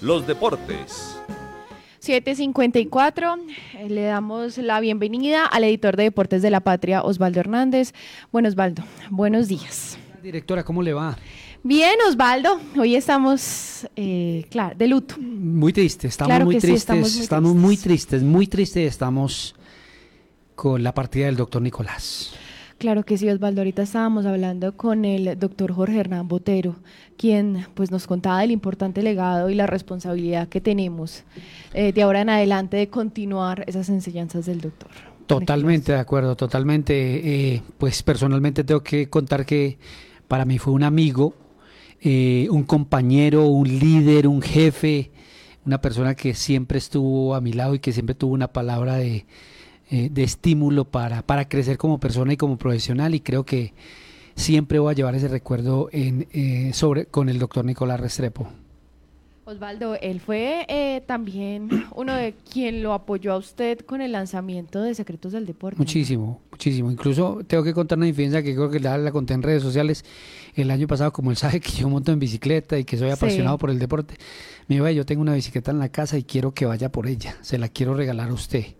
los deportes. 754, eh, le damos la bienvenida al editor de Deportes de la Patria, Osvaldo Hernández. Bueno, Osvaldo, buenos días. Directora, ¿cómo le va? Bien, Osvaldo, hoy estamos, eh, claro, de luto. Muy triste, estamos muy tristes, estamos, muy, tristes. muy tristes, estamos con la partida del doctor Nicolás. Claro que sí, Osvaldo. Ahorita estábamos hablando con el doctor Jorge Hernán Botero, quien pues nos contaba del importante legado y la responsabilidad que tenemos eh, de ahora en adelante de continuar esas enseñanzas del doctor. Totalmente de acuerdo, totalmente. Eh, pues personalmente tengo que contar que para mí fue un amigo, eh, un compañero, un líder, un jefe, una persona que siempre estuvo a mi lado y que siempre tuvo una palabra de, eh, de estímulo para, para crecer como persona y como profesional y creo que siempre voy a llevar ese recuerdo en, eh, sobre, con el doctor Nicolás Restrepo. Osvaldo, él fue eh, también uno de quien lo apoyó a usted con el lanzamiento de Secretos del Deporte. Muchísimo, muchísimo. Incluso tengo que contar una infidencia que creo que la, la, conté en redes sociales el año pasado, como él sabe que yo monto en bicicleta y que soy apasionado por el deporte. Me dijo, yo tengo una bicicleta en la casa y quiero que vaya por ella. Se la quiero regalar a usted.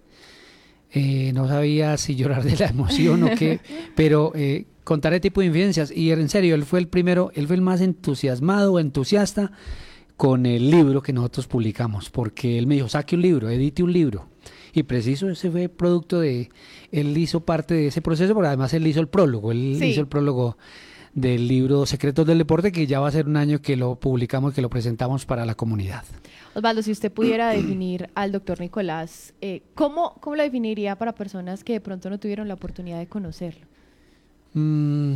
Eh, no sabía si llorar de la emoción o qué, pero eh, contaré tipo de infidencias. Y en serio, él fue el primero, él fue el más entusiasmado, entusiasta con el libro que nosotros publicamos, porque él me dijo, saque un libro, edite un libro. Y preciso, ese fue producto de, él hizo parte de ese proceso, pero además él hizo el prólogo, él hizo el prólogo del libro Secretos del Deporte, que ya va a ser un año que lo publicamos, que lo presentamos para la comunidad. Osvaldo, si usted pudiera definir al doctor Nicolás, eh, ¿cómo, ¿cómo lo definiría para personas que de pronto no tuvieron la oportunidad de conocerlo? Mm,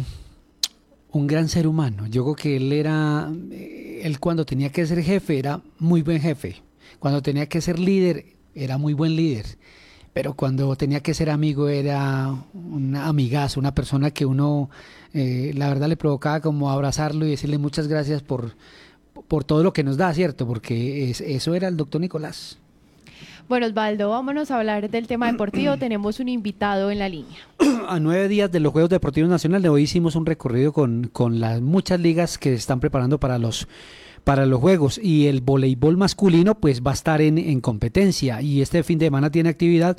un gran ser humano. Yo creo que él era, eh, él cuando tenía que ser jefe era muy buen jefe. Cuando tenía que ser líder era muy buen líder. Pero cuando tenía que ser amigo era un amigazo, una persona que uno, eh, la verdad, le provocaba como abrazarlo y decirle muchas gracias por, por todo lo que nos da, ¿cierto? Porque eso era el doctor Nicolás. Bueno, Osvaldo, vámonos a hablar del tema deportivo. Tenemos un invitado en la línea. A nueve días de los Juegos Deportivos Nacionales, hoy hicimos un recorrido con, con las muchas ligas que se están preparando para los para los juegos y el voleibol masculino pues va a estar en, en, competencia y este fin de semana tiene actividad.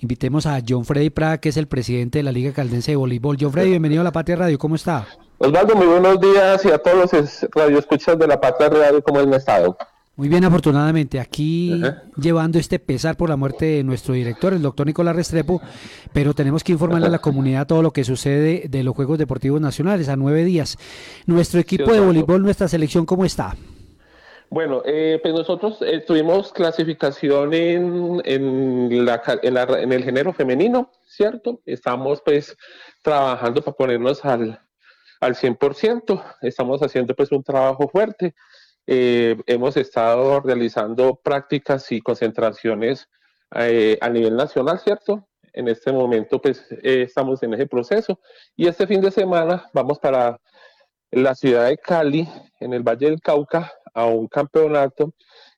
Invitemos a John Freddy Prada, que es el presidente de la Liga Caldense de Voleibol. John Freddy, bienvenido a La Patria Radio, ¿cómo está? Osvaldo, muy buenos días y a todos los radioescuchas de La Patria Radio, ¿cómo han estado? Muy bien, afortunadamente, aquí llevando este pesar por la muerte de nuestro director, el doctor Nicolás Restrepo, pero tenemos que informarle a la comunidad todo lo que sucede de los Juegos Deportivos Nacionales a nueve días. Nuestro equipo de voleibol, nuestra selección, ¿cómo está? Bueno, eh, pues nosotros eh, tuvimos clasificación en, en, la, en, la, en el género femenino, ¿cierto? Estamos pues trabajando para ponernos al, al 100%, estamos haciendo pues un trabajo fuerte eh, hemos estado realizando prácticas y concentraciones eh, a nivel nacional, ¿cierto? En este momento, pues, eh, estamos en ese proceso. Y este fin de semana vamos para la ciudad de Cali, en el Valle del Cauca, a un campeonato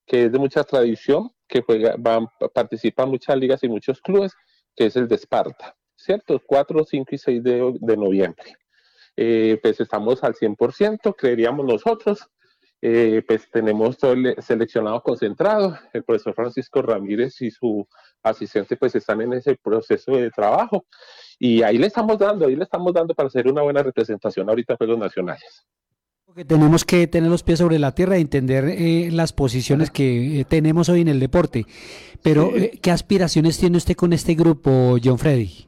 que es de mucha tradición, que juega, van, participan muchas ligas y muchos clubes, que es el de Esparta, ¿cierto? 4, 5 y 6 de, de noviembre. pues estamos al 100%, creeríamos nosotros, eh, pues tenemos todo el seleccionado concentrado, el profesor Francisco Ramírez y su asistente pues están en ese proceso de trabajo y ahí le estamos dando, ahí le estamos dando para hacer una buena representación ahorita en los nacionales. tenemos que tener los pies sobre la tierra y entender eh, las posiciones que eh, tenemos hoy en el deporte. Pero, ¿qué aspiraciones tiene usted con este grupo, John Freddy?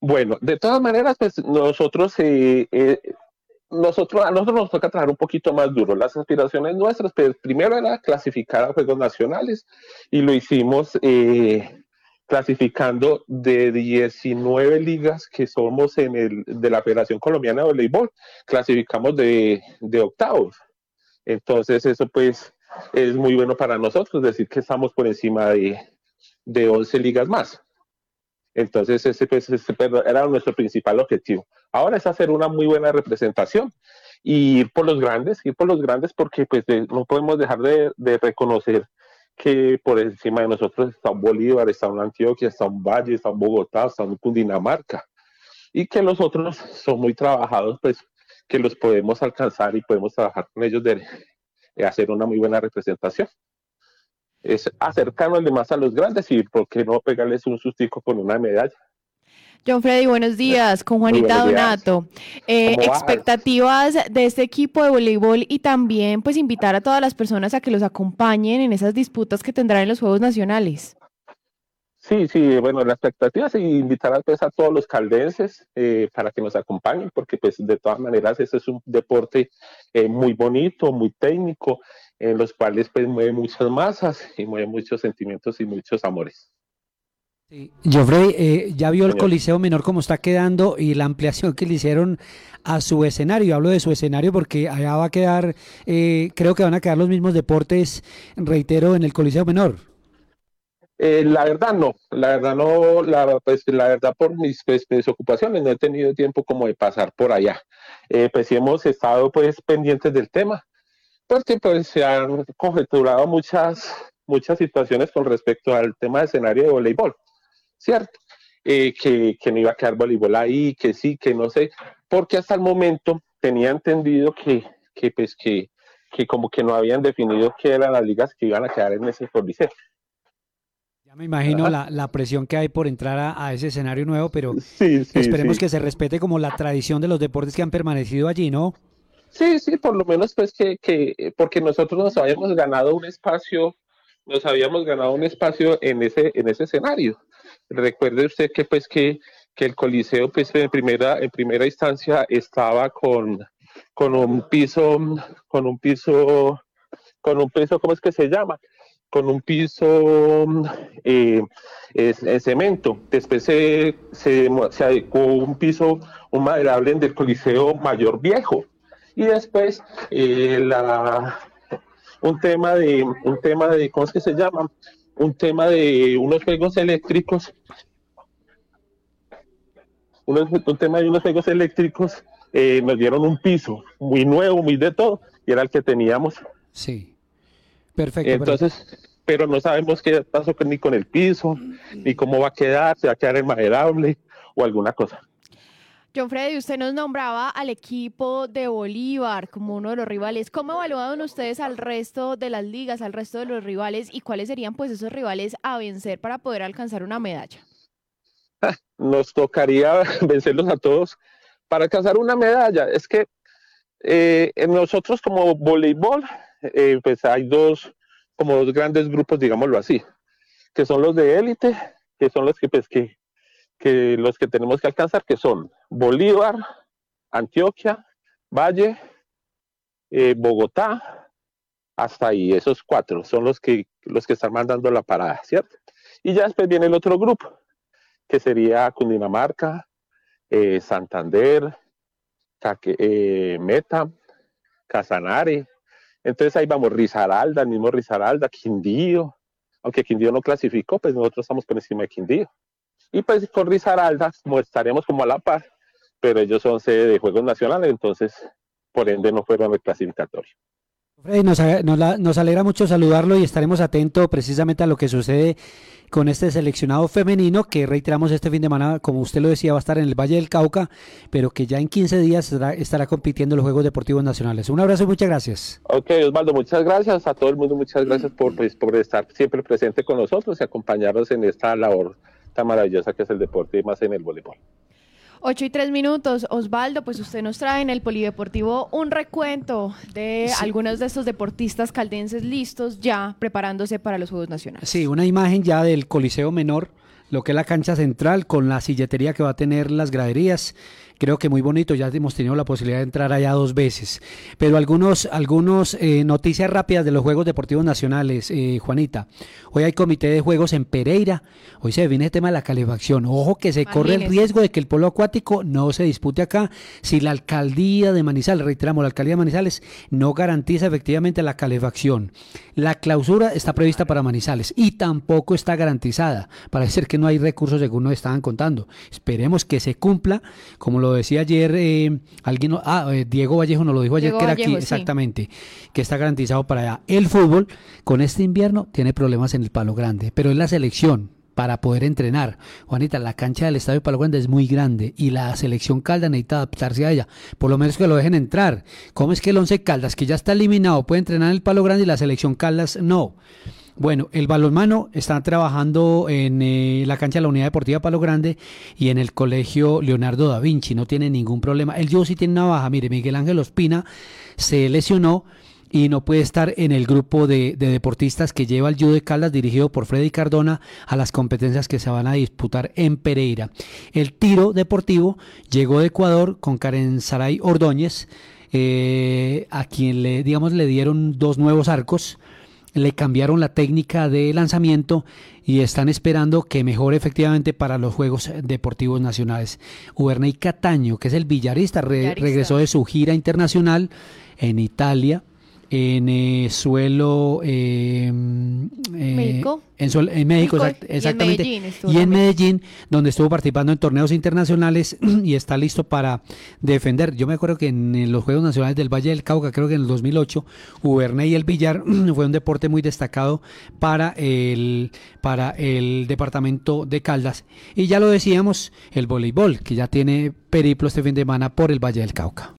Bueno, de todas maneras, pues nosotros eh, nosotros, a nosotros nos toca trabajar un poquito más duro. Las aspiraciones nuestras, pues, primero era clasificar a Juegos Nacionales y lo hicimos eh, clasificando de 19 ligas que somos en el, de la Federación Colombiana de Voleibol, clasificamos de, de octavos. Entonces eso pues es muy bueno para nosotros, decir que estamos por encima de, de 11 ligas más. Entonces, ese, pues, era nuestro principal objetivo. Ahora es hacer una muy buena representación y ir por los grandes, ir por los grandes porque pues no podemos dejar de, reconocer que por encima de nosotros está un Bolívar, está un Antioquia, está un Valle, está un Bogotá, está un Cundinamarca y que los otros son muy trabajados, pues que los podemos alcanzar y podemos trabajar con ellos hacer una muy buena representación. Es acercarnos más a los grandes y por qué no pegarles un sustico con una medalla. John Freddy, buenos días, con Juanita Donato. Eh, expectativas de este equipo de voleibol y también pues invitar a todas las personas a que los acompañen en esas disputas que tendrán en los Juegos Nacionales. Sí, sí, bueno, la expectativa es invitar a, pues, a todos los caldenses eh, para que nos acompañen, porque pues de todas maneras ese es un deporte eh, muy bonito, muy técnico, en los cuales pues mueve muchas masas y mueve muchos sentimientos y muchos amores. Sí. Geoffrey, eh, ya vio el Coliseo Menor cómo está quedando y la ampliación que le hicieron a su escenario. Hablo de su escenario porque allá va a quedar, eh, creo que van a quedar los mismos deportes, reitero, en el Coliseo Menor. Eh, la verdad no, la verdad no, la, pues, la verdad por mis, pues, mis, ocupaciones no he tenido tiempo como de pasar por allá. pues sí hemos estado pues pendientes del tema, porque pues se han conjeturado muchas, muchas situaciones con respecto al tema de escenario de voleibol. ¿cierto? Eh, que, no iba a quedar voleibol ahí, que sí, que no sé, porque hasta el momento tenía entendido que, que pues que, que como que no habían definido qué eran las ligas que iban a quedar en ese coliseo. Ya me imagino la, presión que hay por entrar a, ese escenario nuevo, pero esperemos que se respete como la tradición de los deportes que han permanecido allí, ¿no? Sí, sí, por lo menos pues que, que porque nosotros nos habíamos ganado un espacio, nos habíamos ganado un espacio en ese, en ese escenario. Recuerde usted que pues que, que el Coliseo pues en primera, en primera instancia estaba con, con un piso, con un piso, con un piso, ¿cómo es que se llama? Con un piso eh, es, cemento. Después se, se, se adecuó un piso, un maderable del Coliseo mayor viejo. Y después eh, la, un tema de, un tema de, ¿cómo es que se llama? un tema de unos juegos eléctricos, un tema de unos juegos eléctricos, eh, nos dieron un piso muy nuevo, muy de todo, y era el que teníamos. Sí, perfecto. Entonces, pero no sabemos qué pasó ni con el piso, ni cómo va a quedar, si va a quedar enmaderable o alguna cosa. John Freddy, usted nos nombraba al equipo de Bolívar como uno de los rivales. ¿Cómo evaluaron ustedes al resto de las ligas, al resto de los rivales y cuáles serían pues esos rivales a vencer para poder alcanzar una medalla? Nos tocaría vencerlos a todos para alcanzar una medalla. Es que eh, nosotros como voleibol, eh, pues hay dos, como dos grandes grupos, digámoslo así, que son los de élite, que son los que, pues, que que los que tenemos que alcanzar, que son Bolívar, Antioquia, Valle, eh, Bogotá, hasta ahí, esos cuatro son los que, los que están mandando la parada, ¿cierto? Y ya después viene el otro grupo, que sería Cundinamarca, eh, Santander, eh, Meta, Casanare. Entonces ahí vamos, Rizaralda, mismo Rizaralda, Quindío. Aunque Quindío no clasificó, pues nosotros estamos por encima de Quindío. Y pues con Risaralda estaremos como a la par, pero ellos son sede de Juegos Nacionales, entonces por ende no fueron el clasificatorio. Nos, nos, alegra mucho saludarlo y estaremos atentos precisamente a lo que sucede con este seleccionado femenino que reiteramos este fin de semana, como usted lo decía, va a estar en el Valle del Cauca, pero que ya en 15 días estará, compitiendo en los Juegos Deportivos Nacionales. Un abrazo y muchas gracias. Ok, Osvaldo, muchas gracias a todo el mundo, muchas gracias por, pues, por estar siempre presente con nosotros y acompañarnos en esta labor tan maravillosa que es el deporte y más en el voleibol. 8 y 3 minutos. Osvaldo, pues usted nos trae en el Polideportivo un recuento de algunos de estos deportistas caldenses listos ya preparándose para los Juegos Nacionales. Sí, una imagen ya del Coliseo Menor, lo que es la cancha central con la silletería que va a tener las graderías creo que muy bonito, ya hemos tenido la posibilidad de entrar allá dos veces. Pero algunos, algunos eh, noticias rápidas de los Juegos Deportivos Nacionales, eh, Juanita. Hoy hay comité de juegos en Pereira, hoy se viene el tema de la calefacción. Ojo que se corre el riesgo de que el polo acuático no se dispute acá si la alcaldía de Manizales, reiteramos, la alcaldía de Manizales no garantiza efectivamente la calefacción. La clausura está prevista para Manizales y tampoco está garantizada. Parece ser que no hay recursos según nos estaban contando. Esperemos que se cumpla, como lo decía ayer eh, alguien, ah, eh, Diego Vallejo nos lo dijo ayer que era aquí, exactamente, que está garantizado para allá. El fútbol con este invierno tiene problemas en el palo grande, pero es la selección. para poder entrenar. Juanita, la cancha del Estadio Palo Grande es muy grande y la selección Caldas necesita adaptarse a ella. Por lo menos que lo dejen entrar. ¿Cómo es que el Once Caldas, que ya está eliminado, puede entrenar en el Palo Grande y la selección Caldas no? Bueno, el balonmano está trabajando en eh, la cancha de la Unidad Deportiva Palo Grande y en el colegio Leonardo da Vinci, no tiene ningún problema. El yo sí tiene una baja, mire, Miguel Ángel Ospina se lesionó y no puede estar en el grupo de, deportistas que lleva el Judo de Caldas dirigido por Freddy Cardona a las competencias que se van a disputar en Pereira. El tiro deportivo llegó de Ecuador con Karen Saray Ordóñez, eh, a quien le, digamos, le dieron dos nuevos arcos le cambiaron la técnica de lanzamiento y están esperando que mejore efectivamente para los Juegos Deportivos Nacionales. Uberney Cataño, que es el villarista, regresó de su gira internacional en Italia en eh, suelo eh, eh México. En, México, exactamente. Y en, Medellín, donde estuvo participando en torneos internacionales y está listo para defender. Yo me acuerdo que en, los Juegos Nacionales del Valle del Cauca, creo que en el 2008, Uberney y el billar fue un deporte muy destacado para el, para el departamento de Caldas. Y ya lo decíamos, el voleibol, que ya tiene periplo este fin de semana por el Valle del Cauca.